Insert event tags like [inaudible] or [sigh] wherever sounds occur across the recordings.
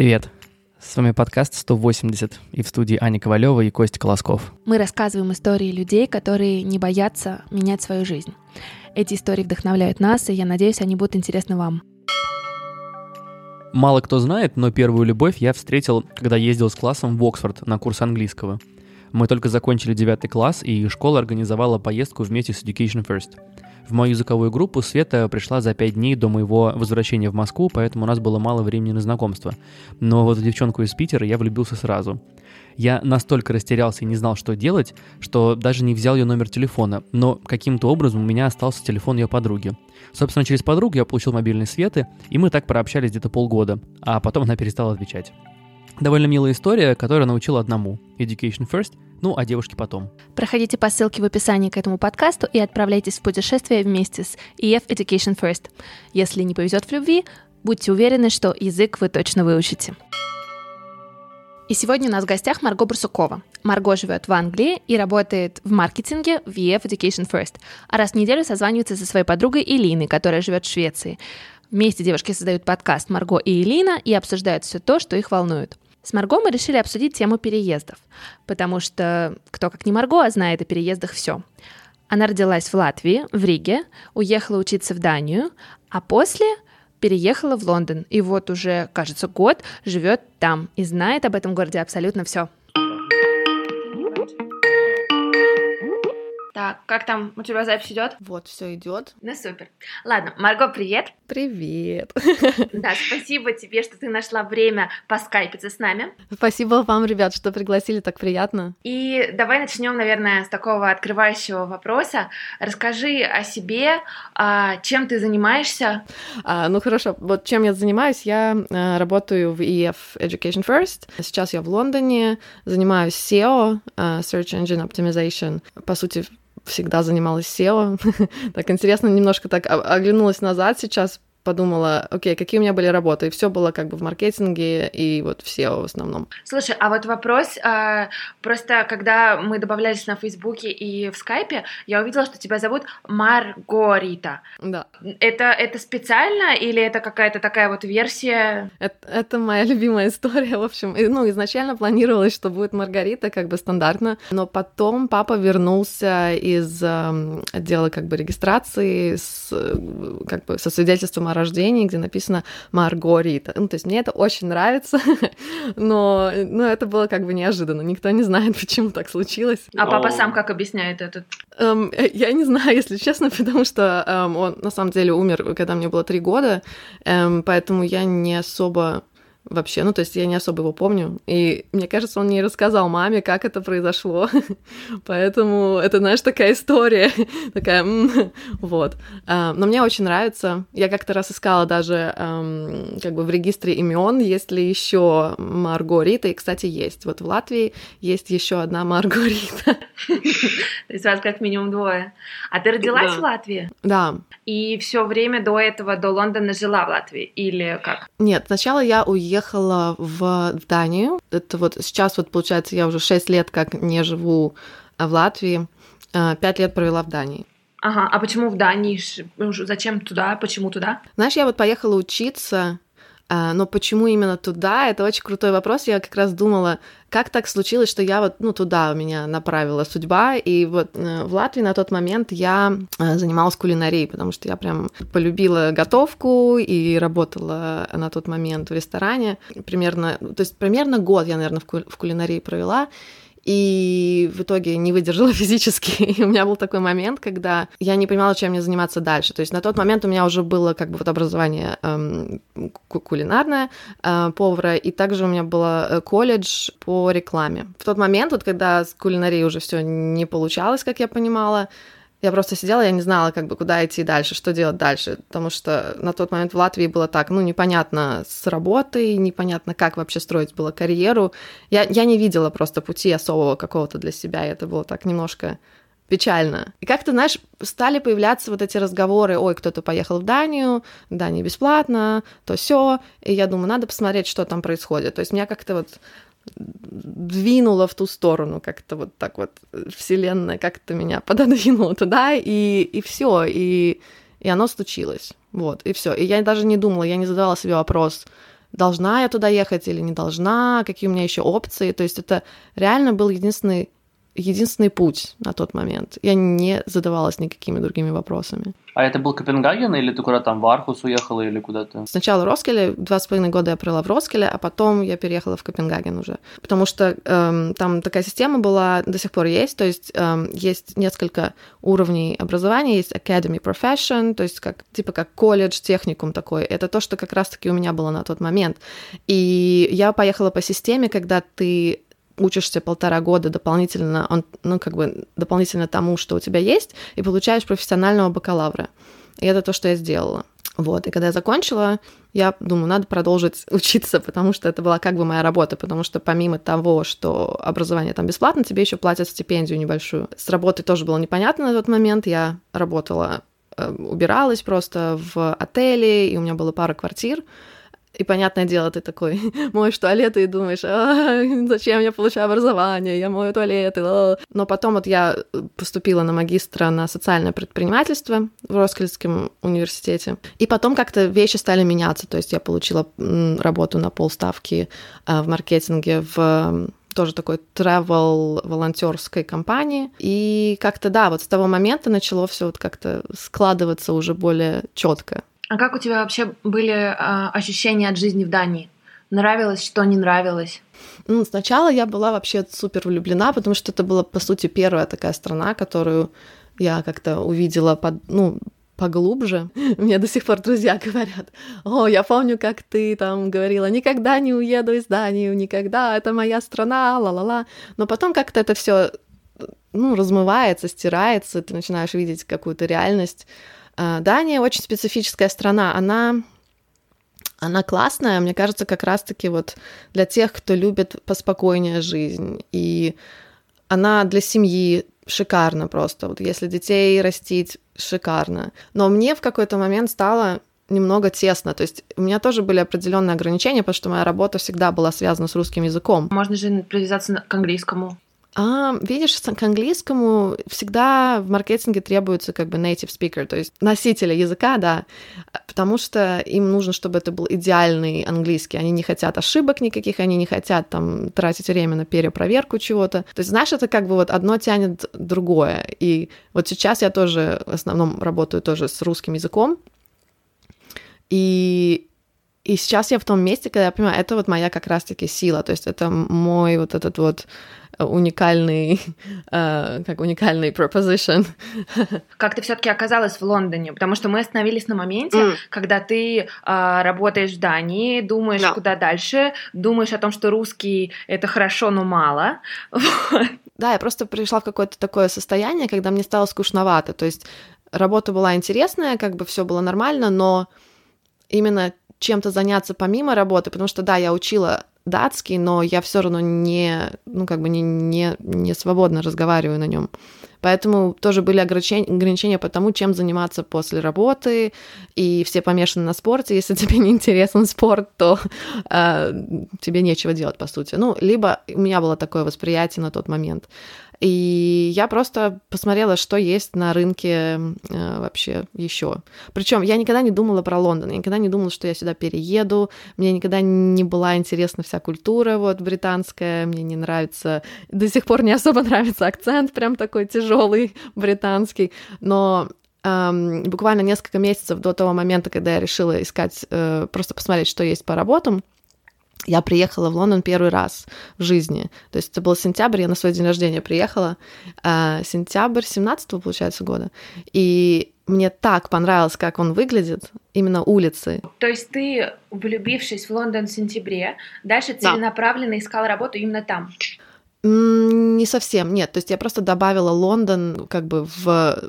Привет! С вами подкаст 180 и в студии Аня Ковалева и Костя Колосков. Мы рассказываем истории людей, которые не боятся менять свою жизнь. Эти истории вдохновляют нас, и я надеюсь, они будут интересны вам. Мало кто знает, но первую любовь я встретил, когда ездил с классом в Оксфорд на курс английского. Мы только закончили девятый класс, и школа организовала поездку вместе с Education First — в мою языковую группу Света пришла за пять дней до моего возвращения в Москву, поэтому у нас было мало времени на знакомство. Но вот в девчонку из Питера я влюбился сразу. Я настолько растерялся и не знал, что делать, что даже не взял ее номер телефона, но каким-то образом у меня остался телефон ее подруги. Собственно, через подругу я получил мобильный Светы, и мы так прообщались где-то полгода, а потом она перестала отвечать. Довольно милая история, которая научила одному – education first – ну, а девушки потом. Проходите по ссылке в описании к этому подкасту и отправляйтесь в путешествие вместе с EF Education First. Если не повезет в любви, будьте уверены, что язык вы точно выучите. И сегодня у нас в гостях Марго Барсукова. Марго живет в Англии и работает в маркетинге в EF Education First, а раз в неделю созванивается со своей подругой Элиной, которая живет в Швеции. Вместе девушки создают подкаст Марго и Элина и обсуждают все то, что их волнует. С Марго мы решили обсудить тему переездов, потому что кто как не Марго знает о переездах все. Она родилась в Латвии, в Риге, уехала учиться в Данию, а после переехала в Лондон. И вот уже, кажется, год живет там и знает об этом городе абсолютно все. Как там у тебя запись идет? Вот, все идет. Ну супер. Ладно, Марго, привет. Привет. [laughs] Да, спасибо тебе, что ты нашла время поскайпиться с нами. Спасибо вам, ребят, что пригласили, так приятно. И давай начнем, наверное, с такого открывающего вопроса. Расскажи о себе, а, чем ты занимаешься. А, ну хорошо, вот чем я занимаюсь, я а, работаю в EF Education First. Сейчас я в Лондоне, занимаюсь SEO, а, Search Engine Optimization. По сути, всегда занималась SEO. [laughs] так интересно, немножко так оглянулась назад сейчас, подумала, окей, какие у меня были работы, и все было как бы в маркетинге и вот в SEO в основном. Слушай, а вот вопрос, а, просто когда мы добавлялись на Фейсбуке и в Скайпе, я увидела, что тебя зовут Маргорита. Да. Это, это специально или это какая-то такая вот версия? Это, это моя [laughs] любимая история, в общем. И, ну, изначально планировалось, что будет Маргарита, как бы стандартно, но потом папа вернулся из э, отдела как бы регистрации с, как бы со свидетельством о рождении, где написано Маргарита. Ну, то есть мне это очень нравится, [laughs] но ну, это было как бы неожиданно. Никто не знает, [laughs] почему так случилось. А папа сам как объясняет этот? Um, я не знаю, [laughs] если честно, потому что um, он на самом деле умер, когда мне было три года, um, поэтому я не особо вообще. Ну, то есть я не особо его помню. И мне кажется, он не рассказал маме, как это произошло. [laughs] Поэтому это, знаешь, такая история. [laughs] такая, вот. А, но мне очень нравится. Я как-то раз искала даже как бы в регистре имен, есть ли еще Маргарита. И, кстати, есть. Вот в Латвии есть еще одна Маргарита. [laughs] То есть вас как минимум двое. А ты родилась в Латвии? Да. И все время до этого, до Лондона жила в Латвии? Или как? Нет, сначала я уехала переехала в, Данию. Это вот сейчас вот получается я уже 6 лет как не живу в Латвии, 5 а, лет провела в Дании. Ага, а почему в Дании? Зачем туда? Почему туда? Знаешь, я вот поехала учиться а, но почему именно туда? Это очень крутой вопрос. Я как раз думала, как так случилось, что я вот, ну, туда меня направила судьба. И вот э, в Латвии на тот момент я э, занималась кулинарией, потому что я прям полюбила готовку и работала на тот момент в ресторане. Примерно, то есть примерно год я, наверное, в кулинарии провела и в итоге не выдержала [laughs] физически. И у меня был такой момент, когда я не понимала, чем мне заниматься дальше. То есть на тот момент у меня уже было как бы вот образование эм, кулинарное э, повара, и также у меня было э, колледж по рекламе. В тот момент, вот когда с кулинарией уже все не получалось, как я понимала, я просто сидела, я не знала, как бы, куда идти дальше, что делать дальше, потому что на тот момент в Латвии было так, ну, непонятно с работой, непонятно, как вообще строить было карьеру. Я, я не видела просто пути особого какого-то для себя, и это было так немножко печально. И как-то, знаешь, стали появляться вот эти разговоры, ой, кто-то поехал в Данию, Дания бесплатно, то все, и я думаю, надо посмотреть, что там происходит. То есть меня как-то вот двинула в ту сторону, как-то вот так вот вселенная как-то меня [laughs] пододвинула туда, и, и все, и, и оно случилось. Вот, и все. И я даже не думала, я не задавала себе вопрос, должна я туда ехать или не должна, какие у меня еще опции. То есть это реально был единственный единственный путь на тот момент. Я не задавалась никакими другими вопросами. А это был Копенгаген или ты куда-то там в Архус уехала или куда-то? Сначала в Роскеле, два с половиной года я провела в Роскеле, а потом я переехала в Копенгаген уже. Потому что эм, там такая система была, до сих пор есть, то есть эм, есть несколько уровней образования, есть Academy Profession, то есть как, типа как колледж, техникум такой. Это то, что как раз-таки у меня было на тот момент. И я поехала по системе, когда ты учишься полтора года дополнительно, он, ну, как бы дополнительно тому, что у тебя есть, и получаешь профессионального бакалавра. И это то, что я сделала. Вот, и когда я закончила, я думаю, надо продолжить [laughs] учиться, потому что это была как бы моя работа, потому что помимо того, что образование там бесплатно, тебе еще платят стипендию небольшую. С работой тоже было непонятно на тот момент, я работала, э, убиралась просто в отеле, и у меня было пара квартир, и, понятное дело, ты такой [laughs] моешь туалеты и думаешь, а, зачем я получаю образование, я мою туалеты. Но потом вот я поступила на магистра на социальное предпринимательство в Роскельском университете. И потом как-то вещи стали меняться. То есть я получила работу на полставки а, в маркетинге в тоже такой travel волонтерской компании. И как-то, да, вот с того момента начало все вот как-то складываться уже более четко. А как у тебя вообще были а, ощущения от жизни в Дании? Нравилось, что не нравилось? Ну, сначала я была вообще супер влюблена, потому что это была, по сути, первая такая страна, которую я как-то увидела под, ну, поглубже. [laughs] Мне до сих пор друзья говорят, о, я помню, как ты там говорила, никогда не уеду из Дании, никогда, это моя страна, ла-ла-ла. Но потом как-то это все ну, размывается, стирается, ты начинаешь видеть какую-то реальность. А, Дания очень специфическая страна, она она классная, мне кажется, как раз-таки вот для тех, кто любит поспокойнее жизнь. И она для семьи шикарна просто. Вот если детей растить, шикарно. Но мне в какой-то момент стало немного тесно. То есть у меня тоже были определенные ограничения, потому что моя работа всегда была связана с русским языком. Можно же привязаться к английскому. А, видишь, к английскому всегда в маркетинге требуется как бы native speaker, то есть носителя языка, да, потому что им нужно, чтобы это был идеальный английский. Они не хотят ошибок никаких, они не хотят там тратить время на перепроверку чего-то. То есть, знаешь, это как бы вот одно тянет другое. И вот сейчас я тоже в основном работаю тоже с русским языком, и и сейчас я в том месте, когда я понимаю, это вот моя как раз-таки сила, то есть это мой вот этот вот уникальный, uh, [laughs] как уникальный proposition. Как ты все-таки оказалась в Лондоне? Потому что мы остановились на моменте, mm. когда ты uh, работаешь в Дании, думаешь, no. куда дальше, думаешь о том, что русский это хорошо, но мало. [laughs] Да, я просто пришла в какое-то такое состояние, когда мне стало скучновато. То есть работа была интересная, как бы все было нормально, но именно чем-то заняться помимо работы, потому что, да, я учила датский, но я все равно не, ну, как бы не, не, не свободно разговариваю на нем. Поэтому тоже были ограничения, по тому, чем заниматься после работы, и все помешаны на спорте. Если [laughs] тебе не интересен спорт, то э, тебе нечего делать, по сути. Ну, либо у меня было такое восприятие на тот момент. И я просто посмотрела, что есть на рынке э, вообще еще. Причем я никогда не думала про Лондон, я никогда не думала, что я сюда перееду. Мне никогда не была интересна вся культура вот британская. Мне не нравится, до сих пор не особо [laughs] нравится акцент, прям такой тяжелый британский. Но эм, буквально несколько месяцев до того момента, когда я решила искать, э, просто посмотреть, что есть по работам, я приехала в Лондон первый раз в жизни. То есть это был сентябрь, я на свой день рождения приехала. Э, сентябрь 17 получается, года. И мне так понравилось, как он выглядит, именно улицы. То есть ты, влюбившись в Лондон в сентябре, дальше целенаправленно да. искала работу именно там? Не совсем, нет. То есть я просто добавила Лондон как бы в,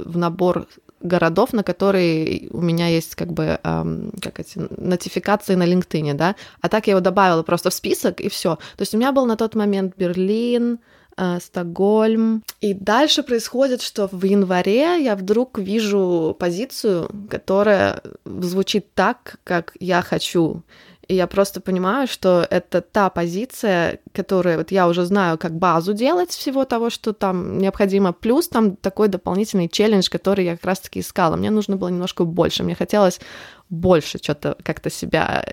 в набор городов, на которые у меня есть как бы эм, как эти нотификации на LinkedIn, да, а так я его добавила просто в список и все. То есть у меня был на тот момент Берлин, э, Стокгольм. И дальше происходит, что в январе я вдруг вижу позицию, которая звучит так, как я хочу. И я просто понимаю, что это та позиция, которую вот я уже знаю, как базу делать всего того, что там необходимо. Плюс там такой дополнительный челлендж, который я как раз-таки искала. Мне нужно было немножко больше. Мне хотелось больше что-то как-то себя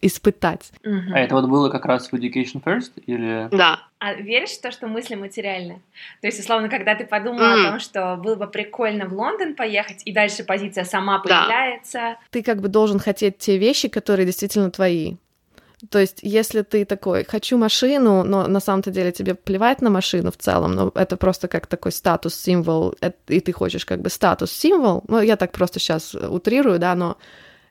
испытать. Угу. А это вот было как раз в Education First или... Да. А веришь в то, что мысли материальны? То есть, условно, когда ты подумала mm. о том, что было бы прикольно в Лондон поехать, и дальше позиция сама появляется... Да. Ты как бы должен хотеть те вещи, которые действительно твои. То есть, если ты такой, хочу машину, но на самом-то деле тебе плевать на машину в целом, но это просто как такой статус-символ, и ты хочешь как бы статус-символ, ну, я так просто сейчас утрирую, да, но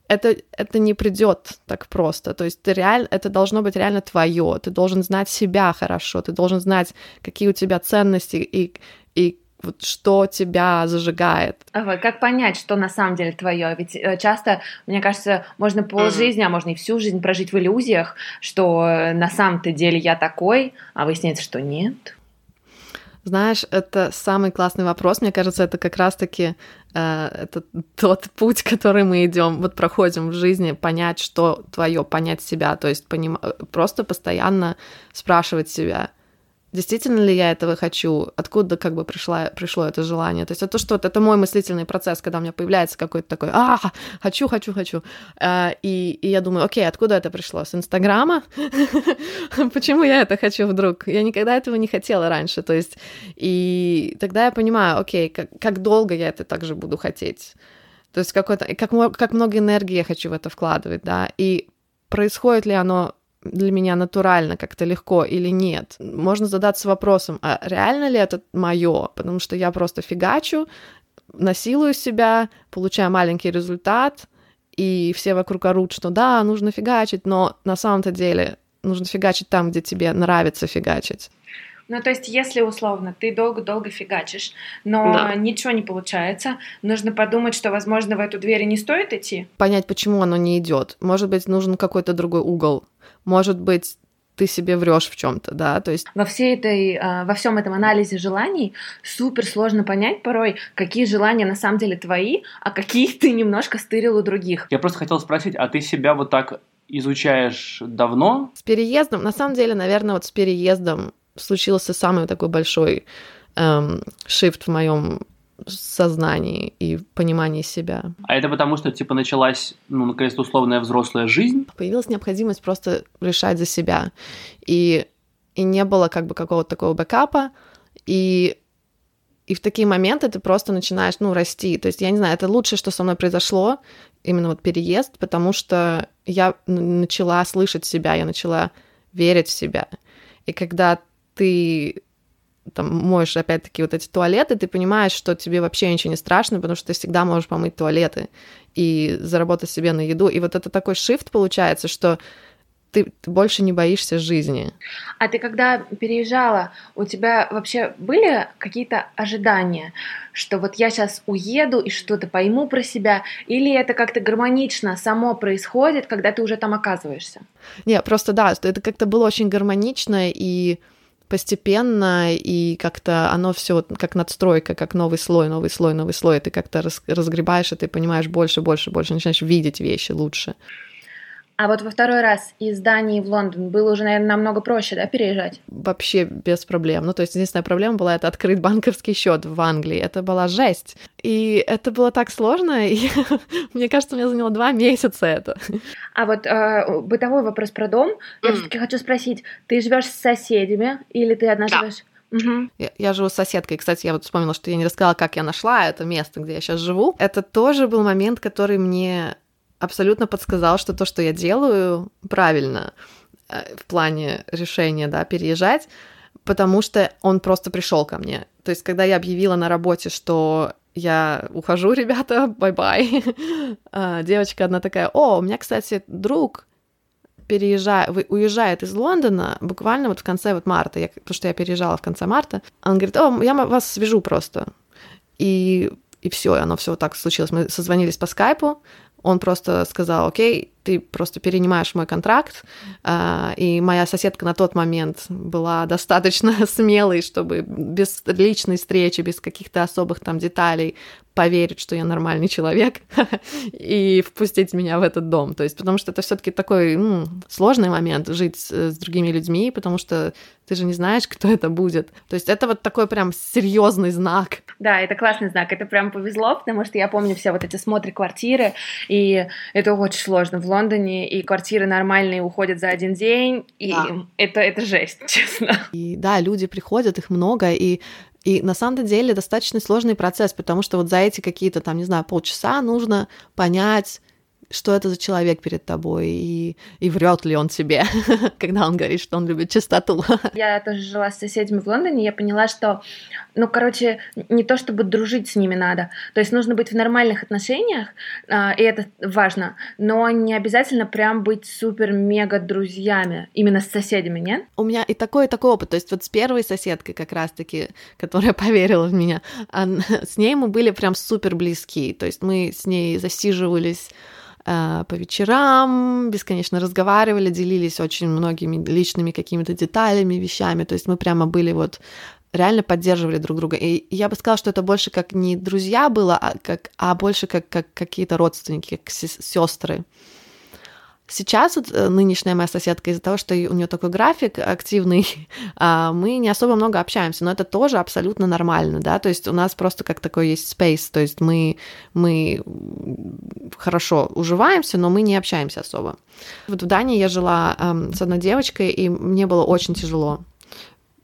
это, это не придет так просто. То есть ты реаль, это должно быть реально твое. Ты должен знать себя хорошо, ты должен знать, какие у тебя ценности и, и вот что тебя зажигает. А как понять, что на самом деле твое? Ведь э, часто, мне кажется, можно полжизни, а можно и всю жизнь прожить в иллюзиях, что э, на самом-то деле я такой, а выясняется, что нет. Знаешь, это самый классный вопрос. Мне кажется, это как раз-таки э, это тот путь, [laughs] который мы идем, вот проходим в жизни, понять, что твое, понять себя, то есть поним... просто постоянно спрашивать себя, действительно ли я этого хочу, откуда как бы пришла, пришло это желание. То есть это что-то, это мой мыслительный процесс, когда у меня появляется какой-то такой, а, хочу, хочу, хочу. Э, и, и я думаю, окей, откуда это пришло? С Инстаграма? [laughs] Почему я это хочу вдруг? Я никогда этого не хотела раньше. То есть, и тогда я понимаю, окей, как, как долго я это также буду хотеть. То есть какой-то, как, как много энергии я хочу в это вкладывать, да, и происходит ли оно для меня натурально, как-то легко или нет. Можно задаться вопросом, а реально ли это мое? Потому что я просто фигачу, насилую себя, получаю маленький результат, и все вокруг орут, что да, нужно фигачить, но на самом-то деле нужно фигачить там, где тебе нравится фигачить. Ну, то есть, если условно ты долго-долго фигачишь, но да. ничего не получается, нужно подумать, что, возможно, в эту дверь не стоит идти. Понять, почему оно не идет. Может быть, нужен какой-то другой угол может быть, ты себе врешь в чем-то, да, то есть во всей этой, а, во всем этом анализе желаний супер сложно понять порой, какие желания на самом деле твои, а какие ты немножко стырил у других. Я просто хотел спросить, а ты себя вот так изучаешь давно? С переездом, на самом деле, наверное, вот с переездом случился самый такой большой эм, shift в моем сознании и понимании себя. А это потому, что, типа, началась, ну, наконец-то, условная взрослая жизнь? Появилась необходимость просто решать за себя. И, и не было как бы какого-то такого бэкапа, и и в такие моменты ты просто начинаешь, ну, расти. То есть, я не знаю, это лучшее, что со мной произошло, именно вот переезд, потому что я начала слышать себя, я начала верить в себя. И когда ты там моешь опять-таки вот эти туалеты, ты понимаешь, что тебе вообще ничего не страшно, потому что ты всегда можешь помыть туалеты и заработать себе на еду. И вот это такой шифт получается, что ты, ты больше не боишься жизни. А ты когда переезжала, у тебя вообще были какие-то ожидания, что вот я сейчас уеду и что-то пойму про себя, или это как-то гармонично само происходит, когда ты уже там оказываешься? Не, просто да, это как-то было очень гармонично и постепенно, и как-то оно все как надстройка, как новый слой, новый слой, новый слой, и ты как-то разгребаешь и понимаешь больше, больше, больше, начинаешь видеть вещи лучше. А вот во второй раз из Дании в Лондон было уже, наверное, намного проще, да, переезжать? Вообще без проблем. Ну, то есть единственная проблема была это открыть банковский счет в Англии. Это была жесть. И это было так сложно, и [laughs] мне кажется, мне заняло два месяца это. А вот э, бытовой вопрос про дом. Я мм все-таки хочу спросить, ты живешь с соседями или ты одна да. живешь? Угу. Я, я живу с соседкой. Кстати, я вот вспомнила, что я не рассказала, как я нашла это место, где я сейчас живу. Это тоже был момент, который мне абсолютно подсказал, что то, что я делаю, правильно э, в плане решения, да, переезжать, потому что он просто пришел ко мне. То есть, когда я объявила на работе, что я ухожу, [laughs] ребята, bye-bye, а, девочка одна такая, о, у меня, кстати, друг переезжает, уезжает из Лондона буквально вот в конце вот марта, я, потому что я переезжала в конце марта, он говорит, о, я вас свяжу просто. И, и все, оно все вот так случилось. Мы созвонились по скайпу, он просто сказал, окей, ты просто перенимаешь мой контракт, а, и моя соседка на тот момент была достаточно [laughs] смелой, чтобы без личной встречи, без каких-то особых там деталей поверить, что я нормальный человек [laughs] и впустить меня в этот дом. То есть, потому что это все-таки такой ну, сложный момент жить с, с другими людьми, потому что ты же не знаешь, кто это будет. То есть это вот такой прям серьезный знак. Да, это классный знак. Это прям повезло, потому что я помню все вот эти смотры квартиры, и это очень сложно. В Лондоне, и квартиры нормальные уходят за один день, и да. это, это жесть, [laughs] честно. И да, люди приходят, их много, и и на самом деле достаточно сложный процесс, потому что вот за эти какие-то там, не знаю, полчаса нужно понять, что это за человек перед тобой, и, и врет ли он тебе, [laughs] когда он говорит, что он любит чистоту. [laughs] Я тоже жила с соседями в Лондоне, я поняла, что, ну, короче, не то чтобы дружить с ними надо, то есть нужно быть в нормальных отношениях, э, и это важно, но не обязательно прям быть супер-мега друзьями, именно с соседями, нет? У меня и такой, и такой опыт, то есть вот с первой соседкой как раз-таки, которая [laughs] поверила в меня, с ней мы были прям супер близки, то есть мы с ней засиживались по вечерам, бесконечно разговаривали, делились очень многими личными какими-то деталями, вещами. То есть мы прямо были вот реально поддерживали друг друга. И я бы сказала, что это больше как не друзья было, а, как, а больше как, как какие-то родственники, как сестры. Сейчас вот э, нынешняя моя соседка из-за того, что у нее такой график активный, [laughs] а, мы не особо много общаемся, но это тоже абсолютно нормально, да, то есть у нас просто как такой есть space, то есть мы, мы хорошо уживаемся, но мы не общаемся особо. Вот в Дании я жила эм, с одной девочкой, и мне было очень тяжело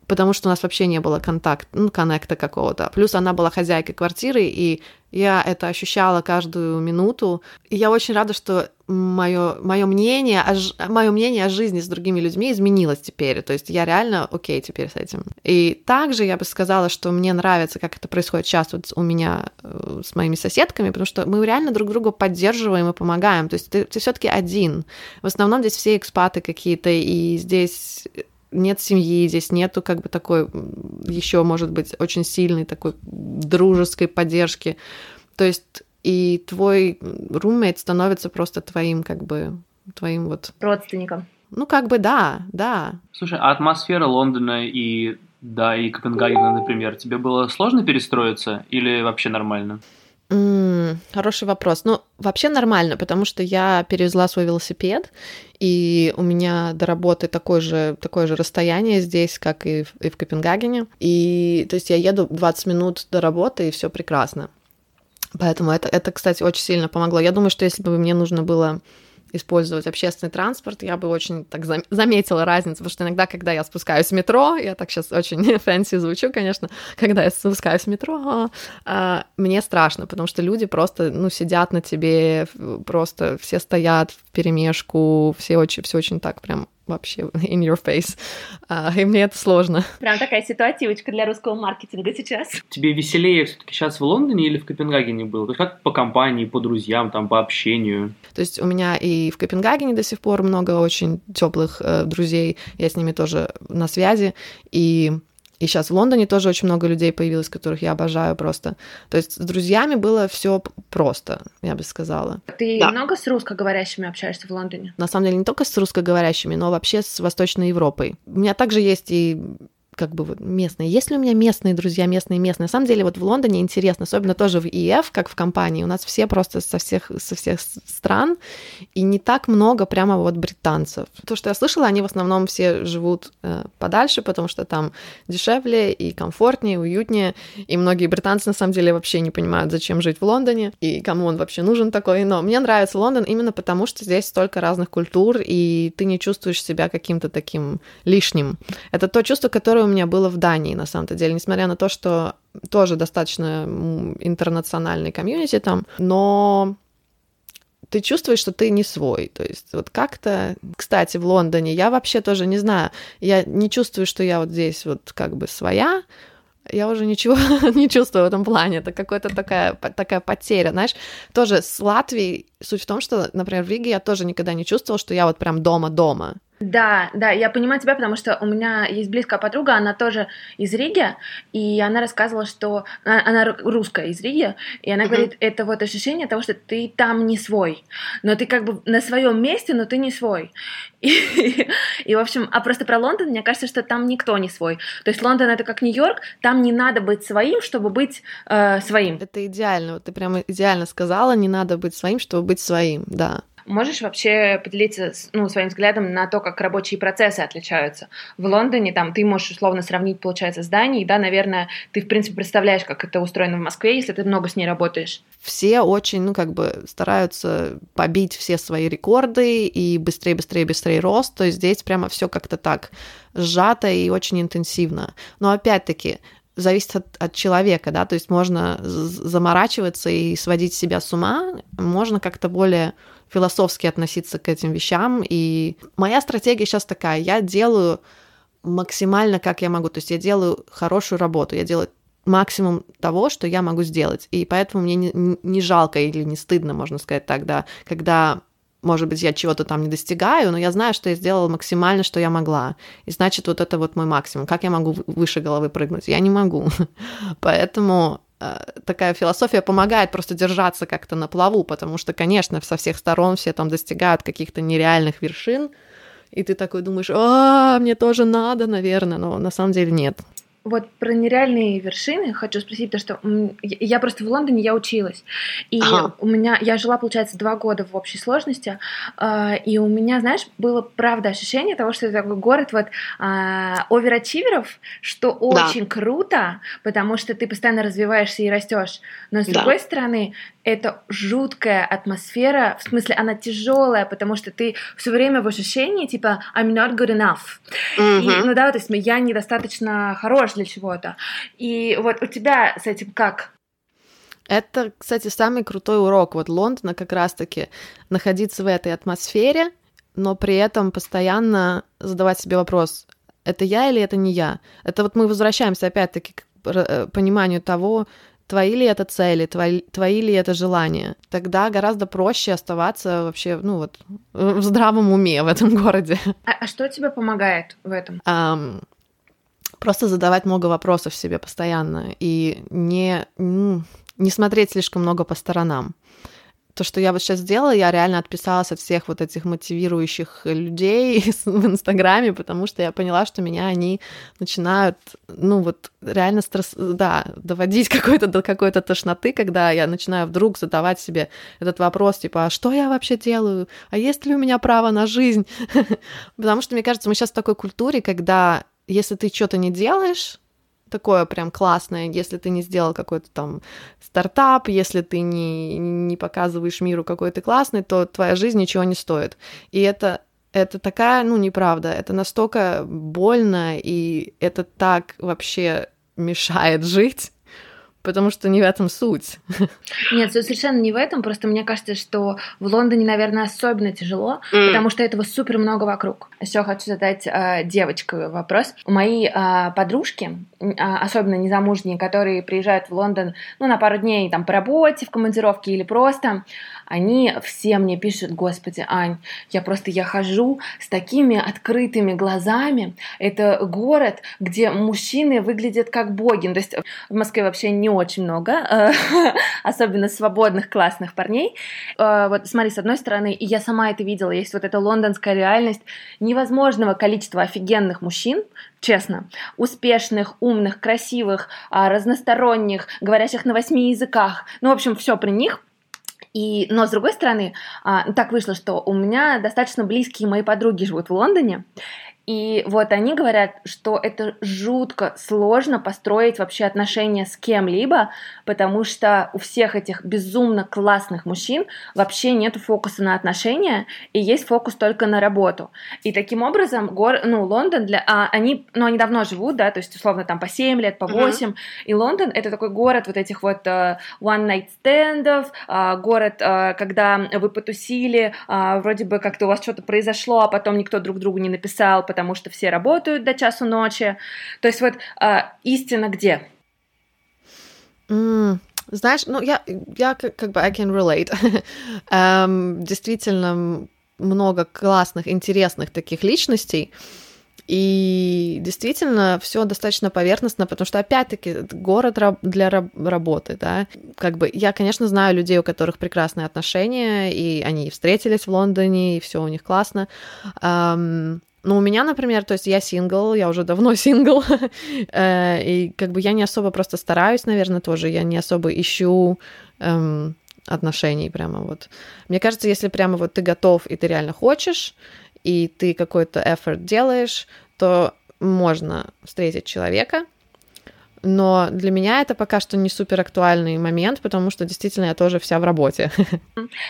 потому что у нас вообще не было контакта, ну, коннекта какого-то. Плюс она была хозяйкой квартиры, и я это ощущала каждую минуту. И я очень рада, что мое, мое мнение, мое мнение о жизни с другими людьми изменилось теперь. То есть я реально окей теперь с этим. И также я бы сказала, что мне нравится, как это происходит сейчас вот у меня э, с моими соседками, потому что мы реально друг друга поддерживаем и помогаем. То есть ты, ты все-таки один. В основном здесь все экспаты какие-то, и здесь нет семьи, здесь нету как бы такой еще, может быть, очень сильной такой дружеской поддержки. То есть и твой румейт становится просто твоим как бы твоим вот родственником. Ну как бы да, да. Слушай, а атмосфера Лондона и да и Копенгагена, например, тебе было сложно перестроиться или вообще нормально? Mm, хороший вопрос. Ну, вообще нормально, потому что я перевезла свой велосипед, и у меня до работы такое же, такое же расстояние здесь, как и в, и в Копенгагене. И, то есть, я еду 20 минут до работы, и все прекрасно. Поэтому это, это, кстати, очень сильно помогло. Я думаю, что если бы мне нужно было использовать общественный транспорт, я бы очень так заметила разницу, потому что иногда, когда я спускаюсь в метро, я так сейчас очень [laughs] fancy звучу, конечно, когда я спускаюсь в метро, а, мне страшно, потому что люди просто, ну, сидят на тебе, просто все стоят в перемешку, все очень, все очень так прям вообще in your face. Э, и мне это сложно. Прям такая ситуативочка для русского маркетинга сейчас. Тебе веселее все-таки сейчас в Лондоне или в Копенгагене было? То есть как по компании, по друзьям, там, по общению? То есть у меня и в Копенгагене до сих пор много очень теплых э, друзей, я с ними тоже на связи, и и сейчас в Лондоне тоже очень много людей появилось, которых я обожаю просто. То есть с друзьями было все просто, я бы сказала. Ты да. много с русскоговорящими общаешься в Лондоне? На самом деле не только с русскоговорящими, но вообще с Восточной Европой. У меня также есть и как бы местные. Есть ли у меня местные друзья, местные, местные? На самом деле вот в Лондоне интересно, особенно тоже в ИФ, как в компании, у нас все просто со всех, со всех стран, и не так много прямо вот британцев. То, что я слышала, они в основном все живут э, подальше, потому что там дешевле и комфортнее, уютнее, и многие британцы на самом деле вообще не понимают, зачем жить в Лондоне, и кому он вообще нужен такой. Но мне нравится Лондон именно потому, что здесь столько разных культур, и ты не чувствуешь себя каким-то таким лишним. Это то чувство, которое у меня было в Дании, на самом-то деле, несмотря на то, что тоже достаточно интернациональный комьюнити там, но ты чувствуешь, что ты не свой. То есть вот как-то... Кстати, в Лондоне я вообще тоже не знаю, я не чувствую, что я вот здесь вот как бы своя, я уже ничего [laughs] не чувствую в этом плане. Это какая-то такая, такая потеря, знаешь. Тоже с Латвией суть в том, что, например, в Риге я тоже никогда не чувствовала, что я вот прям дома-дома. Да, да, я понимаю тебя, потому что у меня есть близкая подруга, она тоже из Риги, и она рассказывала, что она, русская из Риги, и она uh-huh. говорит, это вот ощущение того, что ты там не свой, но ты как бы на своем месте, но ты не свой. И, и в общем, а просто про Лондон, мне кажется, что там никто не свой. То есть Лондон это как Нью-Йорк, там не надо быть своим, чтобы быть э, своим. Это идеально, вот ты прямо идеально сказала, не надо быть своим, чтобы быть своим, да. Можешь вообще поделиться ну, своим взглядом на то, как рабочие процессы отличаются? В Лондоне там ты можешь условно сравнить, получается, зданий, да, наверное, ты, в принципе, представляешь, как это устроено в Москве, если ты много с ней работаешь. Все очень, ну, как бы стараются побить все свои рекорды и быстрее, быстрее, быстрее рост, то есть здесь прямо все как-то так сжато и очень интенсивно. Но опять-таки, зависит от, от человека, да, то есть можно заморачиваться и сводить себя с ума, можно как-то более философски относиться к этим вещам. И моя стратегия сейчас такая, я делаю максимально, как я могу, то есть я делаю хорошую работу, я делаю максимум того, что я могу сделать. И поэтому мне не, не жалко или не стыдно, можно сказать так, да, когда может быть, я чего-то там не достигаю, но я знаю, что я сделала максимально, что я могла. И значит, вот это вот мой максимум. Как я могу выше головы прыгнуть? Я не могу. [laughs] Поэтому такая философия помогает просто держаться как-то на плаву, потому что, конечно, со всех сторон все там достигают каких-то нереальных вершин, и ты такой думаешь, а, мне тоже надо, наверное, но на самом деле нет. Вот про нереальные вершины хочу спросить, то что я просто в Лондоне я училась, и ага. у меня я жила, получается, два года в общей сложности, а, и у меня, знаешь, было правда ощущение того, что это такой город вот а, оверачиверов, что очень да. круто, потому что ты постоянно развиваешься и растешь, но с да. другой стороны это жуткая атмосфера, в смысле она тяжелая, потому что ты все время в ощущении типа I'm not good enough, mm-hmm. и, ну да, то есть я недостаточно хорош для чего-то. И вот у тебя с этим как? Это, кстати, самый крутой урок вот Лондона как раз-таки находиться в этой атмосфере, но при этом постоянно задавать себе вопрос, это я или это не я? Это вот мы возвращаемся опять-таки к э, пониманию того, твои ли это цели, твои, твои ли это желания. Тогда гораздо проще оставаться вообще, ну вот, в здравом уме в этом городе. А, а что тебе помогает в этом? Um, просто задавать много вопросов себе постоянно и не, не смотреть слишком много по сторонам. То, что я вот сейчас сделала, я реально отписалась от всех вот этих мотивирующих людей [laughs] в Инстаграме, потому что я поняла, что меня они начинают, ну вот реально стресс, да, доводить [laughs] какой-то до какой-то тошноты, когда я начинаю вдруг задавать себе этот вопрос, типа, а что я вообще делаю? А есть ли у меня право на жизнь? [laughs] Потому что, мне кажется, мы сейчас в такой культуре, когда если ты что-то не делаешь, такое прям классное, если ты не сделал какой-то там стартап, если ты не, не показываешь миру, какой ты классный, то твоя жизнь ничего не стоит. И это, это такая, ну, неправда, это настолько больно, и это так вообще мешает [laughs] жить, потому что не в этом суть. Нет, совершенно не в этом. Просто мне кажется, что в Лондоне, наверное, особенно тяжело, mm. потому что этого супер много вокруг. Еще хочу задать э, девочке вопрос. Мои э, подружки, э, особенно незамужние, которые приезжают в Лондон, ну, на пару дней там по работе, в командировке или просто, они все мне пишут, господи, Ань, я просто, я хожу с такими открытыми глазами. Это город, где мужчины выглядят как боги. То есть в Москве вообще не очень много, [laughs] особенно свободных, классных парней. Э, вот смотри, с одной стороны, и я сама это видела, есть вот эта лондонская реальность невозможного количества офигенных мужчин, честно, успешных, умных, красивых, а, разносторонних, говорящих на восьми языках. Ну, в общем, все при них – и, но с другой стороны, а, так вышло, что у меня достаточно близкие мои подруги живут в Лондоне, и вот они говорят, что это жутко сложно построить вообще отношения с кем-либо, потому что у всех этих безумно классных мужчин вообще нет фокуса на отношения, и есть фокус только на работу. И таким образом, гор, ну, Лондон, для, а, они, ну, они давно живут, да, то есть, условно, там по 7 лет, по 8, uh-huh. и Лондон — это такой город вот этих вот uh, one-night стендов, uh, город, uh, когда вы потусили, uh, вроде бы как-то у вас что-то произошло, а потом никто друг другу не написал, потому что все работают до часу ночи. То есть вот а, истина где? Mm, знаешь, ну я, я как, как бы I can relate. um, [laughs] действительно много классных, интересных таких личностей. И действительно, все достаточно поверхностно, потому что, опять-таки, город для работы, да. Как бы я, конечно, знаю людей, у которых прекрасные отношения, и они встретились в Лондоне, и все у них классно. Um, ну, у меня, например, то есть я сингл, я уже давно [laughs] сингл, э, и как бы я не особо просто стараюсь, наверное, тоже, я не особо ищу эм, отношений прямо вот. Мне кажется, если прямо вот ты готов и ты реально хочешь, и ты какой-то effort делаешь, то можно встретить человека, но для меня это пока что не супер актуальный момент, потому что действительно я тоже вся в работе.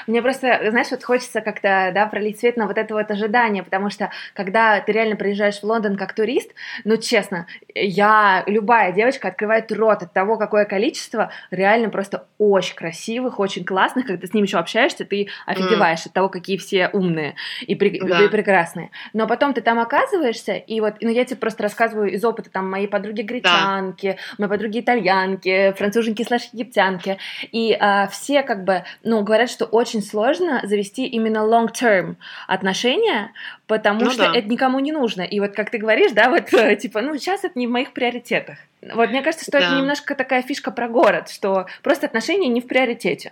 Мне просто, знаешь, вот хочется как-то, да, пролить свет на вот это вот ожидание, потому что когда ты реально приезжаешь в Лондон как турист, ну, честно, я, любая девочка открывает рот от того, какое количество реально просто очень красивых, очень классных, когда ты с ними еще общаешься, ты офигеваешь mm. от того, какие все умные и, при... да. и прекрасные. Но потом ты там оказываешься, и вот, ну, я тебе просто рассказываю из опыта там моей подруги гречанки, да моей подруги итальянки, француженки слэш египтянки, и а, все как бы, ну, говорят, что очень сложно завести именно long-term отношения, потому ну, что да. это никому не нужно. И вот как ты говоришь, да, вот типа, ну, сейчас это не в моих приоритетах. Вот мне кажется, что да. это немножко такая фишка про город, что просто отношения не в приоритете.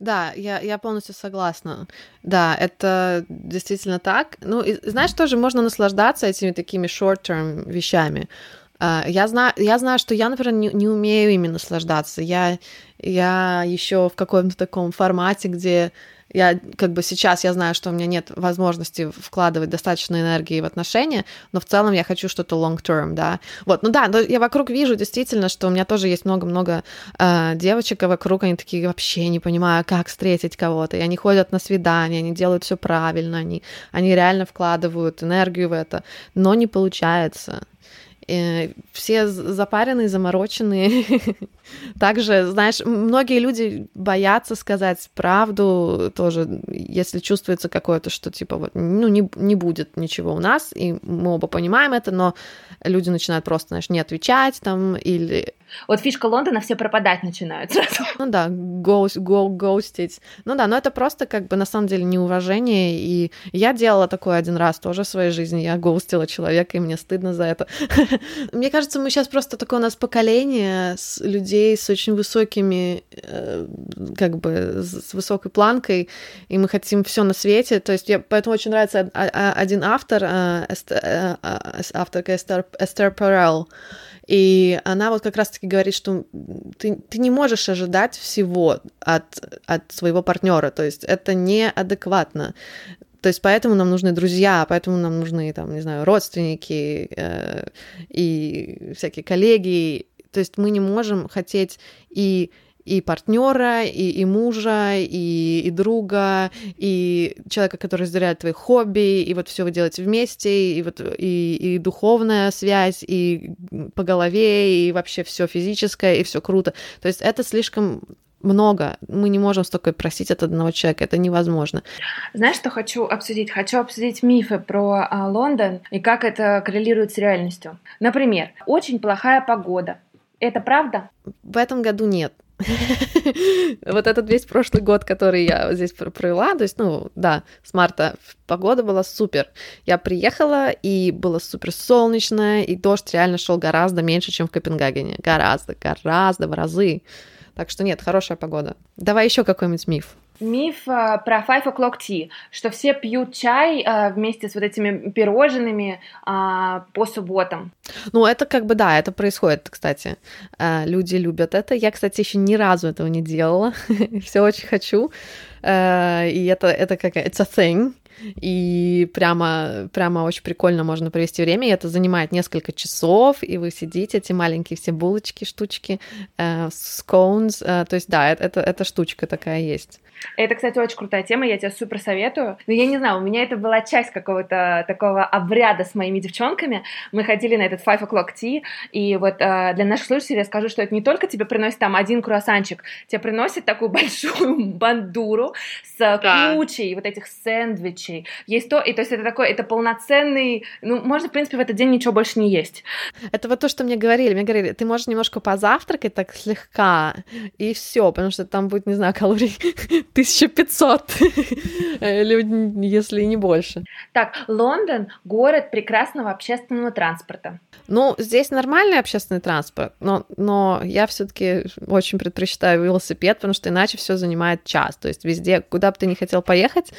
Да, я, я полностью согласна. Да, это действительно так. Ну, и, знаешь, тоже можно наслаждаться этими такими short-term вещами. А, я знаю, я знаю, что я, например, не, не умею ими наслаждаться. Я, я еще в каком-то таком формате, где я как бы сейчас я знаю, что у меня нет возможности вкладывать достаточно энергии в отношения, но в целом я хочу что-то long term, да. Вот, ну да, я вокруг вижу действительно, что у меня тоже есть много-много э, девочек а вокруг, они такие вообще не понимаю, как встретить кого-то, и они ходят на свидания, они делают все правильно, они, они реально вкладывают энергию в это, но не получается. Э, все запаренные, замороченные. [laughs] Также, знаешь, многие люди боятся сказать правду тоже, если чувствуется какое-то, что типа вот, ну, не, не будет ничего у нас, и мы оба понимаем это, но люди начинают просто, знаешь, не отвечать там или вот фишка Лондона, все пропадать начинают сразу. [laughs] Ну да, гоуст, го, гоустить. Ну да, но это просто как бы на самом деле неуважение, и я делала такое один раз тоже в своей жизни, я гоустила человека, и мне стыдно за это. [laughs] Мне кажется, мы сейчас просто такое у нас поколение с людей с очень высокими, э, как бы, с высокой планкой, и мы хотим все на свете, то есть я, поэтому очень нравится один автор, э, э, авторка Эстер, Эстер Перел, и она вот как раз-таки говорит, что ты, ты не можешь ожидать всего от, от своего партнера, то есть это неадекватно. То есть поэтому нам нужны друзья, поэтому нам нужны, там, не знаю, родственники э, и всякие коллеги. То есть мы не можем хотеть и и партнера, и, и мужа, и, и друга, и человека, который разделяет твои хобби, и вот все вы делаете вместе, и вот и, и духовная связь, и по голове, и вообще все физическое, и все круто. То есть это слишком много. Мы не можем столько просить от одного человека, это невозможно. Знаешь, что хочу обсудить? Хочу обсудить мифы про а, Лондон и как это коррелирует с реальностью. Например, очень плохая погода. Это правда? В этом году нет. [laughs] вот этот весь прошлый год, который я здесь провела, то есть, ну, да, с марта погода была супер. Я приехала, и было супер солнечно, и дождь реально шел гораздо меньше, чем в Копенгагене. Гораздо, гораздо в разы. Так что нет, хорошая погода. Давай еще какой-нибудь миф. Миф э, про five o'clock tea, что все пьют чай э, вместе с вот этими пирожными э, по субботам. Ну, это как бы, да, это происходит, кстати. Э, люди любят это. Я, кстати, еще ни разу этого не делала. [laughs] Все очень хочу. Э, и это, это какая it's a thing и прямо, прямо очень прикольно можно провести время, и это занимает несколько часов, и вы сидите, эти маленькие все булочки, штучки, э, scones, э, то есть да, это, это, штучка такая есть. Это, кстати, очень крутая тема, я тебе супер советую. Но я не знаю, у меня это была часть какого-то такого обряда с моими девчонками. Мы ходили на этот five o'clock tea, и вот э, для наших слушателей я скажу, что это не только тебе приносит там один круассанчик, тебе приносит такую [laughs] большую бандуру с да. кучей вот этих сэндвичей. Есть то, и то есть это такой, это полноценный, ну, можно, в принципе, в этот день ничего больше не есть. Это вот то, что мне говорили. Мне говорили, ты можешь немножко позавтракать так слегка, и все, потому что там будет, не знаю, калорий [laughs] 1500, если не больше. Так, Лондон — город прекрасного общественного транспорта. Ну, здесь нормальный общественный транспорт, но, но я все таки очень предпочитаю велосипед, потому что иначе все занимает час. То есть везде, куда бы ты ни хотел поехать,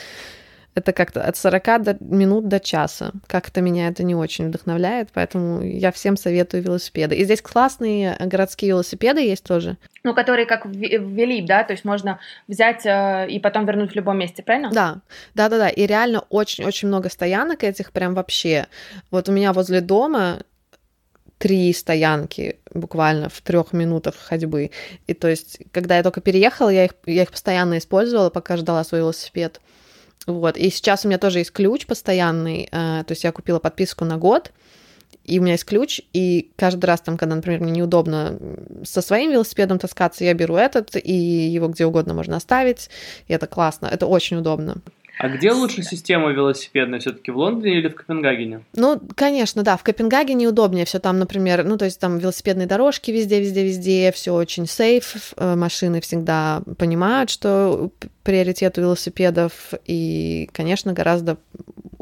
это как-то от 40 до, минут до часа. Как-то меня это не очень вдохновляет, поэтому я всем советую велосипеды. И здесь классные городские велосипеды есть тоже. Ну, которые как ввели, да, то есть можно взять э, и потом вернуть в любом месте, правильно? Да, да, да, да. И реально очень-очень много стоянок этих прям вообще. Вот у меня возле дома три стоянки буквально в трех минутах ходьбы. И то есть, когда я только переехала, я их, я их постоянно использовала, пока ждала свой велосипед. Вот. И сейчас у меня тоже есть ключ постоянный. Э, то есть я купила подписку на год, и у меня есть ключ, и каждый раз там, когда, например, мне неудобно со своим велосипедом таскаться, я беру этот, и его где угодно можно оставить, и это классно, это очень удобно. А где лучше система велосипедная, все-таки в Лондоне или в Копенгагене? Ну, конечно, да, в Копенгагене удобнее все там, например, ну, то есть там велосипедные дорожки везде, везде, везде, все очень сейф, э, машины всегда понимают, что приоритет у велосипедов, и, конечно, гораздо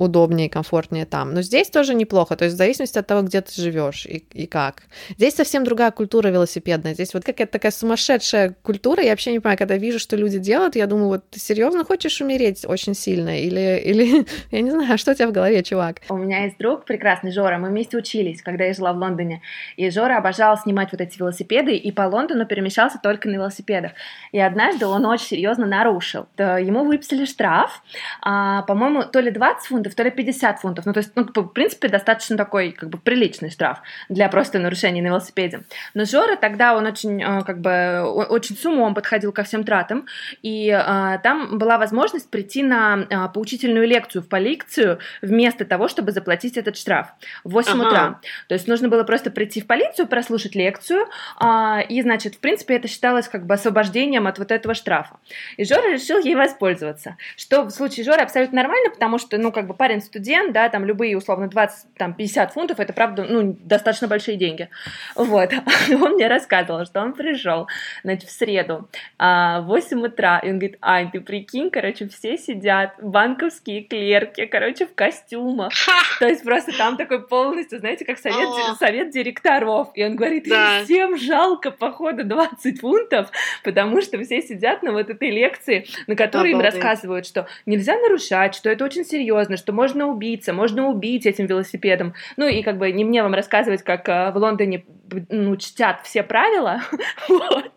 удобнее комфортнее там. Но здесь тоже неплохо, то есть в зависимости от того, где ты живешь и, и как. Здесь совсем другая культура велосипедная. Здесь вот какая-то такая сумасшедшая культура. Я вообще не понимаю, когда вижу, что люди делают, я думаю, вот ты серьезно хочешь умереть очень сильно? Или, или [laughs] я не знаю, что у тебя в голове, чувак? У меня есть друг прекрасный, Жора. Мы вместе учились, когда я жила в Лондоне. И Жора обожал снимать вот эти велосипеды, и по Лондону перемещался только на велосипедах. И однажды он очень серьезно нарушил. Ему выписали штраф, а, по-моему, то ли 20 фунтов, ли 50 фунтов. Ну, то есть, ну, в принципе, достаточно такой, как бы, приличный штраф для просто нарушения на велосипеде. Но Жора тогда, он очень, э, как бы, очень с умом подходил ко всем тратам, и э, там была возможность прийти на э, поучительную лекцию в полицию вместо того, чтобы заплатить этот штраф в 8 ага. утра. То есть нужно было просто прийти в полицию, прослушать лекцию, э, и, значит, в принципе, это считалось как бы освобождением от вот этого штрафа. И Жора решил ей воспользоваться, что в случае Жоры абсолютно нормально, потому что, ну, как бы парень студент, да, там любые, условно, 20, там, 50 фунтов, это, правда, ну, достаточно большие деньги. Вот. [laughs] Он мне рассказывал, что он пришел, значит, в среду а, в 8 утра, и он говорит, Ань, ты прикинь, короче, все сидят, банковские клерки, короче, в костюмах. То есть просто там такой полностью, знаете, как совет, совет директоров. И он говорит, да. всем жалко, походу, 20 фунтов, потому что все сидят на вот этой лекции, на которой им рассказывают, что нельзя нарушать, что это очень серьезно, что можно убиться, можно убить этим велосипедом. Ну и как бы не мне вам рассказывать, как э, в Лондоне ну, чтят все правила, [laughs] вот.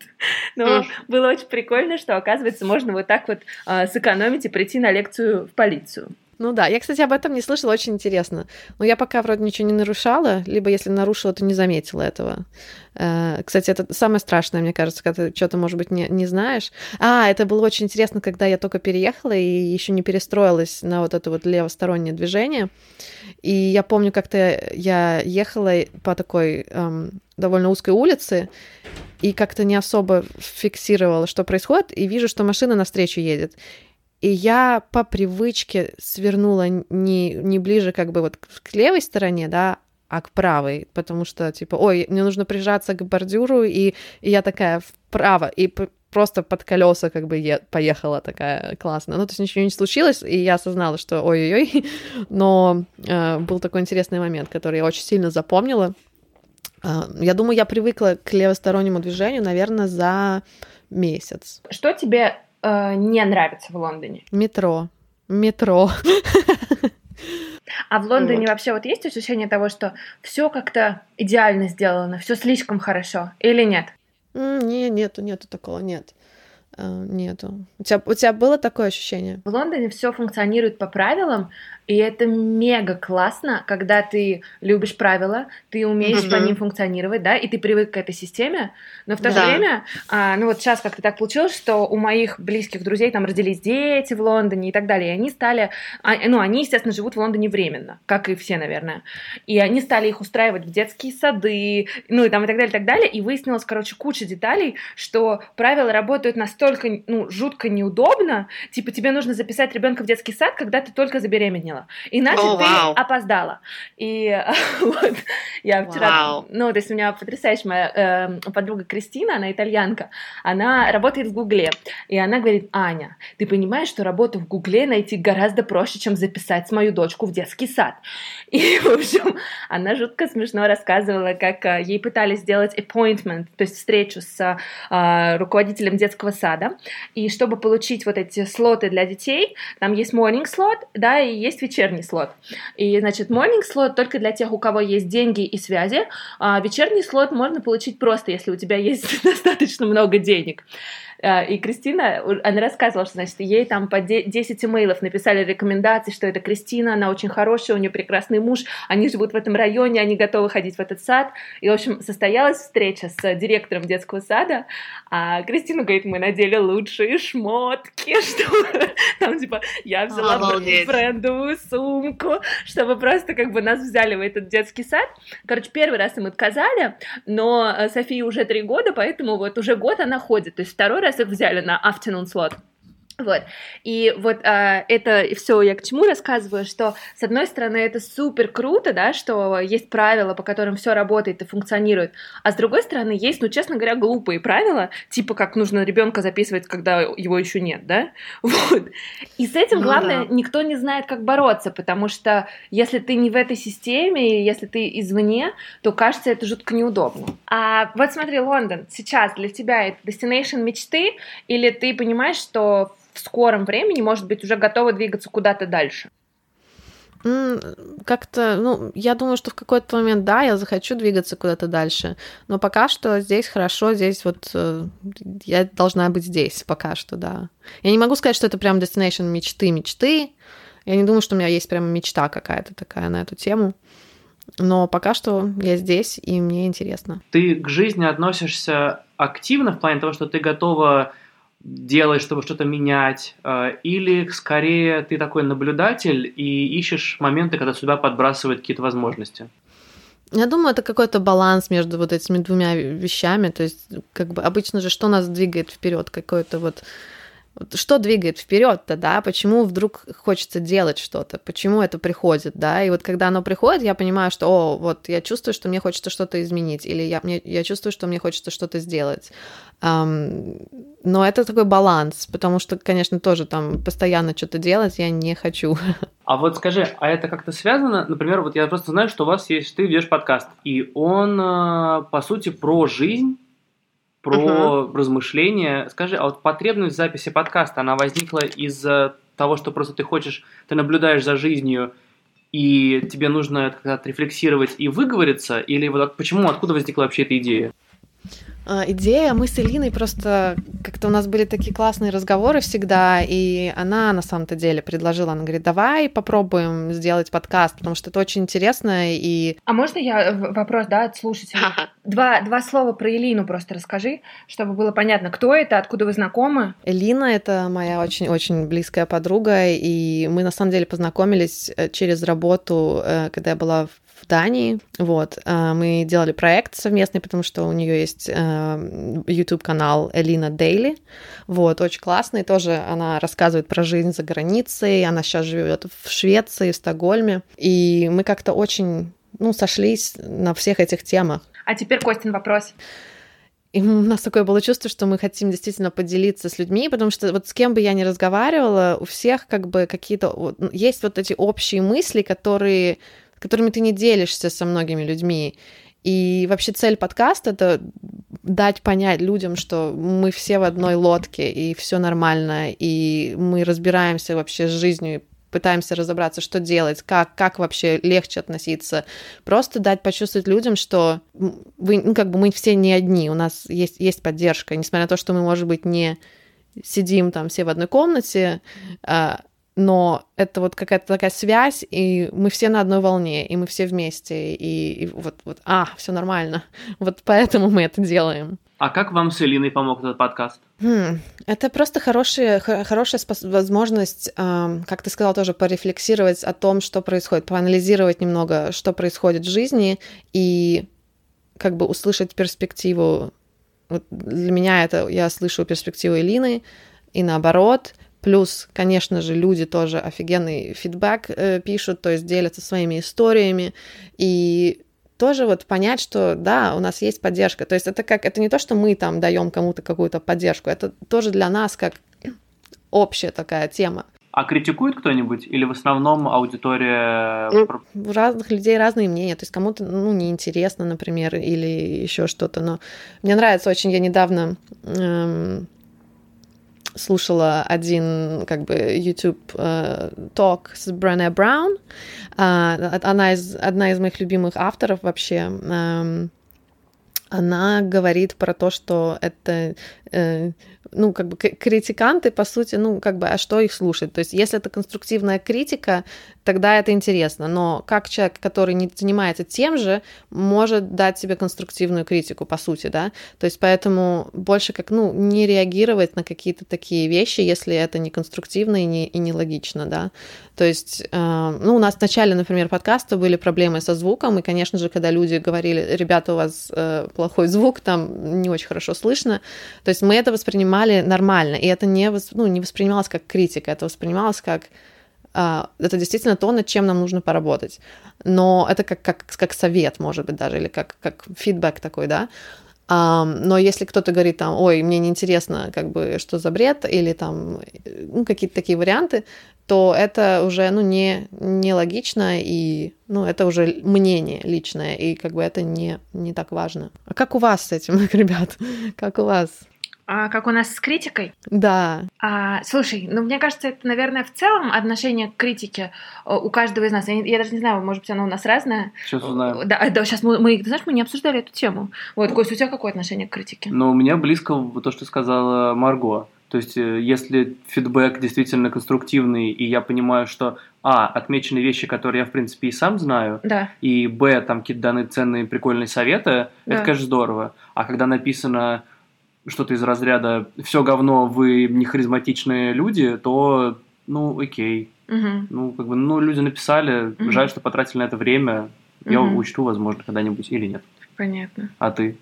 Но было очень прикольно, что, оказывается, можно вот так вот э, сэкономить и прийти на лекцию в полицию. Ну да, я, кстати, об этом не слышала, очень интересно. Но я пока вроде ничего не нарушала, либо если нарушила, то не заметила этого. Э, кстати, это самое страшное, мне кажется, когда ты что-то, может быть, не, не знаешь. А, это было очень интересно, когда я только переехала и еще не перестроилась на вот это вот левостороннее движение. И я помню, как-то я ехала по такой эм, довольно узкой улице, и как-то не особо фиксировала, что происходит, и вижу, что машина навстречу едет. И я по привычке свернула не, не ближе как бы вот к левой стороне, да, а к правой, потому что, типа, ой, мне нужно прижаться к бордюру, и, и я такая вправо, и просто под колеса как бы е- поехала такая классная. Ну, то есть ничего не случилось, и я осознала, что ой-ой-ой, [laughs] но э, был такой интересный момент, который я очень сильно запомнила. Э, я думаю, я привыкла к левостороннему движению, наверное, за месяц. Что тебе э, не нравится в Лондоне? Метро. Метро. А в Лондоне вот. вообще вот есть ощущение того, что все как-то идеально сделано, все слишком хорошо, или нет? Не, нету, нету такого, нет. Э, нету. У тебя, у тебя было такое ощущение? В Лондоне все функционирует по правилам, и это мега классно, когда ты любишь правила, ты умеешь mm-hmm. по ним функционировать, да, и ты привык к этой системе, но в то да. же время, а, ну вот сейчас как-то так получилось, что у моих близких друзей там родились дети в Лондоне и так далее, и они стали, а, ну они, естественно, живут в Лондоне временно, как и все, наверное, и они стали их устраивать в детские сады, ну и там и так далее, и так далее, и выяснилось, короче, куча деталей, что правила работают настолько, ну, жутко неудобно, типа тебе нужно записать ребенка в детский сад, когда ты только забеременела, запомнила. Иначе О, ты вау. опоздала. И [laughs] вот я вчера, Вау. ну, то есть у меня потрясающая моя э, подруга Кристина, она итальянка, она работает в Гугле, и она говорит, Аня, ты понимаешь, что работу в Гугле найти гораздо проще, чем записать мою дочку в детский сад. И, [laughs] в общем, она жутко смешно рассказывала, как э, ей пытались сделать appointment, то есть встречу с э, руководителем детского сада, и чтобы получить вот эти слоты для детей, там есть morning slot, да, и есть вечерний слот. И, значит, morning slot только для тех, у кого есть деньги и связи, а вечерний слот можно получить просто, если у тебя есть [laughs] достаточно много денег. А, И Кристина, она рассказывала, что, значит, ей там по де- 10 имейлов написали рекомендации, что это Кристина, она очень хорошая, у нее прекрасный муж, они живут в этом районе, они готовы ходить в этот сад. И, в общем, состоялась встреча с директором детского сада, а Кристина говорит, мы надели лучшие шмотки, [laughs] что там, типа, я взяла Обалдеть. брендовую сумку, чтобы просто как бы нас взяли в этот детский сад. Короче, первый раз им отказали, но э, Софии уже три года, поэтому вот уже год она ходит. То есть второй раз их взяли на afternoon slot. Вот. И вот а, это все я к чему рассказываю, что с одной стороны это супер круто, да, что есть правила, по которым все работает и функционирует, а с другой стороны есть, ну, честно говоря, глупые правила, типа как нужно ребенка записывать, когда его еще нет, да, [laughs] вот. И с этим, Ну главное, да. никто не знает, как бороться, потому что если ты не в этой системе, и если ты извне, то кажется это жутко неудобно. А вот смотри, Лондон, сейчас для тебя это destination мечты, или ты понимаешь, что в скором времени, может быть, уже готова двигаться куда-то дальше? Как-то, ну, я думаю, что в какой-то момент, да, я захочу двигаться куда-то дальше, но пока что здесь хорошо, здесь вот э, я должна быть здесь пока что, да. Я не могу сказать, что это прям destination мечты, мечты. Я не думаю, что у меня есть прям мечта какая-то такая на эту тему. Но пока что я здесь, и мне интересно. Ты к жизни относишься активно в плане того, что ты готова делать, чтобы что-то менять, э, или скорее ты такой наблюдатель и ищешь моменты, когда судьба подбрасывает какие-то возможности? Я думаю, это какой-то баланс между вот этими двумя вещами. То есть, как бы обычно же, что нас двигает вперед, какое-то вот вот что двигает вперед-то, да, почему вдруг хочется делать что-то, почему это приходит, да, и вот когда оно приходит, я понимаю, что, о, вот я чувствую, что мне хочется что-то изменить, или я, мне, я чувствую, что мне хочется что-то сделать. Ам, но это такой баланс, потому что, конечно, тоже там постоянно что-то делать я не хочу. [laughs] А вот скажи, а это как-то связано? Например, вот я просто знаю, что у вас есть, ты ведешь подкаст, и он, э, по сути, про жизнь, про размышления. Скажи, а вот потребность записи подкаста, она возникла из-за того, что просто ты хочешь, ты наблюдаешь за жизнью, и тебе нужно это как-то отрефлексировать и выговориться, или вот от- почему, откуда возникла вообще эта идея? А, идея, мы с Элиной просто как-то у нас были такие классные разговоры всегда, и она на самом-то деле предложила, она говорит, давай попробуем сделать подкаст, потому что это очень интересно, и А можно я в- вопрос, да, от слушателей? Два, два слова про Элину просто расскажи, чтобы было понятно, кто это, откуда вы знакомы. Элина — это моя очень-очень близкая подруга, и мы на самом деле познакомились э, через работу, э, когда я была в Дании. Вот. э, Мы делали проект совместный, потому что у нее есть э, YouTube-канал Элина Дейли. Вот, очень классный. Тоже она рассказывает про жизнь за границей. Она сейчас живет в Швеции, в Стокгольме. И мы как-то очень ну, сошлись на всех этих темах. А теперь Костин вопрос. И у нас такое было чувство, что мы хотим действительно поделиться с людьми, потому что вот с кем бы я ни разговаривала, у всех как бы какие-то... вот, ну, есть вот эти общие мысли, которые, которыми ты не делишься со многими людьми. И вообще цель подкаста — это дать понять людям, что мы все в одной лодке, и все нормально, и мы разбираемся вообще с жизнью, пытаемся разобраться, что делать, как, как вообще легче относиться. Просто дать почувствовать людям, что вы, ну, как бы мы все не одни, у нас есть, есть поддержка, несмотря на то, что мы, может быть, не сидим там все в одной комнате, а, но это вот какая-то такая связь, и мы все на одной волне, и мы все вместе, и, и вот, вот, а, все нормально. [laughs] Вот поэтому мы это делаем. А как вам с Элиной помог этот подкаст? Хм, Это просто хорошая, хо- хорошая возможность, ам, как ты сказал, тоже порефлексировать о том, что происходит, поанализировать немного, что происходит в жизни, и как бы услышать перспективу. Вот для меня это я слышу перспективу Элины, и наоборот, Плюс, конечно же, люди тоже офигенный фидбэк э, пишут, то есть делятся своими историями. И тоже вот понять, что да, у нас есть поддержка. То есть это как, это не то, что мы там даем кому-то какую-то поддержку, это тоже для нас как [clears throat] общая такая тема. А критикует кто-нибудь? Или в основном аудитория... Ну, у разных людей разные мнения. То есть кому-то, ну, неинтересно, например, или еще что-то. Но мне нравится очень, я недавно эм, слушала один как бы YouTube э, ток с Брене Браун. Э, она из, одна из моих любимых авторов вообще. Она говорит про то, что это э, ну, как бы критиканты, по сути, ну, как бы, а что их слушать? То есть, если это конструктивная критика, тогда это интересно. Но как человек, который не занимается тем же, может дать себе конструктивную критику, по сути, да? То есть, поэтому больше как, ну, не реагировать на какие-то такие вещи, если это не конструктивно и не, и не логично, да? То есть, э, ну, у нас в начале, например, подкаста были проблемы со звуком, и, конечно же, когда люди говорили, ребята, у вас э, плохой звук, там не очень хорошо слышно, то есть мы это воспринимали нормально, и это не, ну, не воспринималось как критика, это воспринималось как Uh, это действительно то, над чем нам нужно поработать. Но это как, как, как совет, может быть, даже, или как, как фидбэк такой, да. Um, но если кто-то говорит там, ой, мне неинтересно, как бы, что за бред, или там, ну, какие-то такие варианты, то это уже, ну, не, не логично, и, ну, это уже мнение личное, и как бы это не, не так важно. А как у вас с этим, [laughs] ребят? Как у вас? А, как у нас с критикой? Да. А, слушай, ну мне кажется, это, наверное, в целом отношение к критике э, у каждого из нас. Я, я даже не знаю, может быть, оно у нас разное. Сейчас узнаем. Да, да, сейчас мы, мы, ты знаешь, мы не обсуждали эту тему. Вот, Кость, у тебя какое отношение к критике? Ну, у меня близко то, что сказала Марго. То есть, э, если фидбэк действительно конструктивный, и я понимаю, что а, отмечены вещи, которые я, в принципе, и сам знаю, да. и б, там какие-то даны ценные, прикольные советы, да. это, конечно, здорово. А когда написано что-то из разряда «все говно, вы не харизматичные люди», то, ну, окей. Угу. Ну, как бы, ну, люди написали, угу. жаль, что потратили на это время, угу. я учту, возможно, когда-нибудь или нет. Понятно. А ты?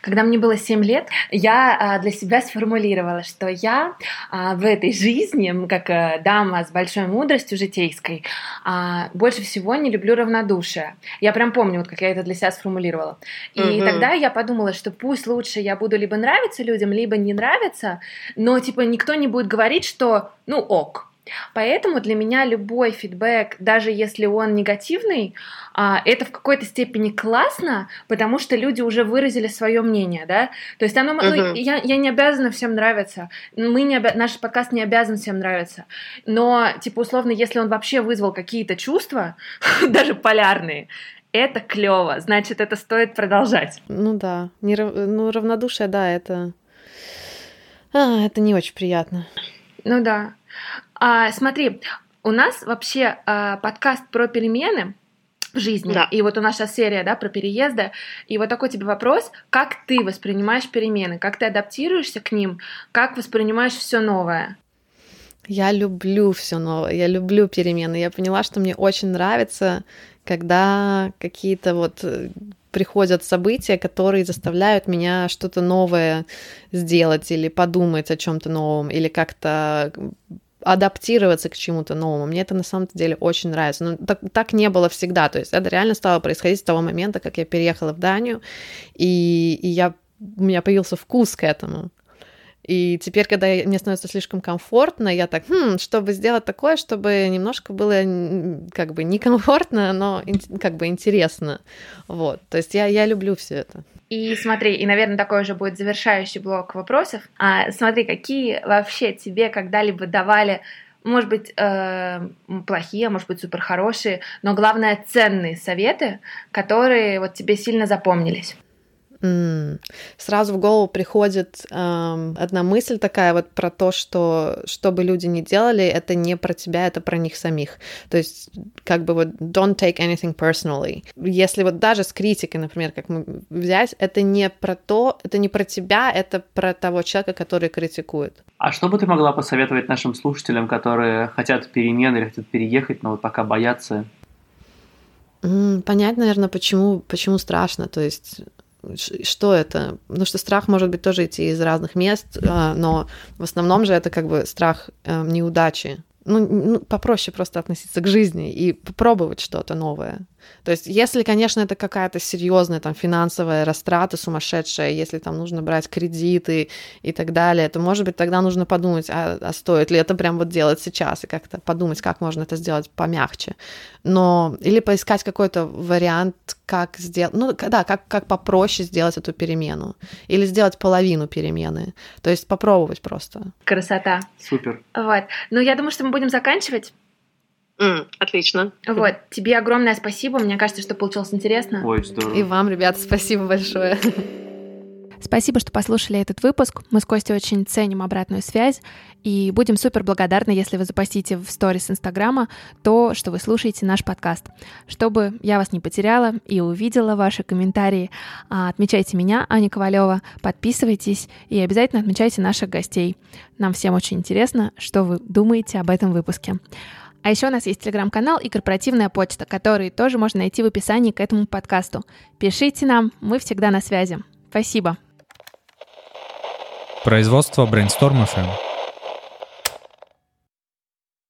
Когда мне было 7 лет, я а, для себя сформулировала, что я а, в этой жизни, как а, дама с большой мудростью житейской, а, больше всего не люблю равнодушие. Я прям помню, вот как я это для себя сформулировала. И угу. тогда я подумала, что пусть лучше я буду либо нравиться людям, либо не нравиться, но типа никто не будет говорить, что ну ок, Поэтому для меня любой фидбэк, даже если он негативный, это в какой-то степени классно, потому что люди уже выразили свое мнение, да. То есть оно, uh-huh. ну, я, я не обязана всем нравиться, мы не обя... наш подкаст не обязан всем нравиться, но типа условно, если он вообще вызвал какие-то чувства, [laughs] даже полярные, это клево, значит, это стоит продолжать. Ну да, не, ну равнодушие, да, это, а, это не очень приятно. Ну да. А, смотри, у нас вообще а, подкаст про перемены жизни. Да. И вот у нас сейчас серия, да, про переезды. И вот такой тебе вопрос: как ты воспринимаешь перемены, как ты адаптируешься к ним, как воспринимаешь все новое? Я люблю все новое, я люблю перемены. Я поняла, что мне очень нравится, когда какие-то вот э, приходят события, которые заставляют меня что-то новое сделать или подумать о чем-то новом, или как-то адаптироваться к чему-то новому. Мне это на самом деле очень нравится. Но так, так не было всегда. То есть это реально стало происходить с того момента, как я переехала в Данию, и, и я, у меня появился вкус к этому. И теперь, когда мне становится слишком комфортно, я так, хм, чтобы сделать такое, чтобы немножко было как бы некомфортно, но как бы интересно. Вот. То есть я, я люблю все это. И смотри, и, наверное, такой уже будет завершающий блок вопросов. А, смотри, какие вообще тебе когда-либо давали может быть, э, плохие, может быть, супер хорошие, но главное ценные советы, которые вот тебе сильно запомнились. Mm. Сразу в голову приходит эм, одна мысль такая вот про то, что что бы люди ни делали, это не про тебя, это про них самих. То есть как бы вот don't take anything personally. Если вот даже с критикой, например, как мы взять, это не про то, это не про тебя, это про того человека, который критикует. А что бы ты могла посоветовать нашим слушателям, которые хотят перемен или хотят переехать, но вот пока боятся? Понять, наверное, почему, почему страшно. То есть что это? Потому что страх может быть тоже идти из разных мест, а, но в основном же это как бы страх э, неудачи. Ну, ну, попроще просто относиться к жизни и попробовать что-то новое. То есть, если, конечно, это какая-то серьезная там финансовая растрата сумасшедшая, если там нужно брать кредиты и так далее, то, может быть, тогда нужно подумать, а, а стоит ли это прям вот делать сейчас и как-то подумать, как можно это сделать помягче. Но или поискать какой-то вариант, как сделать, ну да, как, как попроще сделать эту перемену или сделать половину перемены. То есть попробовать просто. Красота. Супер. Вот. Ну, я думаю, что мы будем заканчивать. Mm, отлично. Вот, тебе огромное спасибо. Мне кажется, что получилось интересно. Ой, здорово. И вам, ребята, спасибо большое. Спасибо, что послушали этот выпуск. Мы с Костей очень ценим обратную связь и будем супер благодарны, если вы запостите в сторис Инстаграма то, что вы слушаете наш подкаст. Чтобы я вас не потеряла и увидела ваши комментарии, а, отмечайте меня, Аня Ковалева, подписывайтесь и обязательно отмечайте наших гостей. Нам всем очень интересно, что вы думаете об этом выпуске. А еще у нас есть телеграм-канал и корпоративная почта, которые тоже можно найти в описании к этому подкасту. Пишите нам, мы всегда на связи. Спасибо. Производство Brainstorm FM.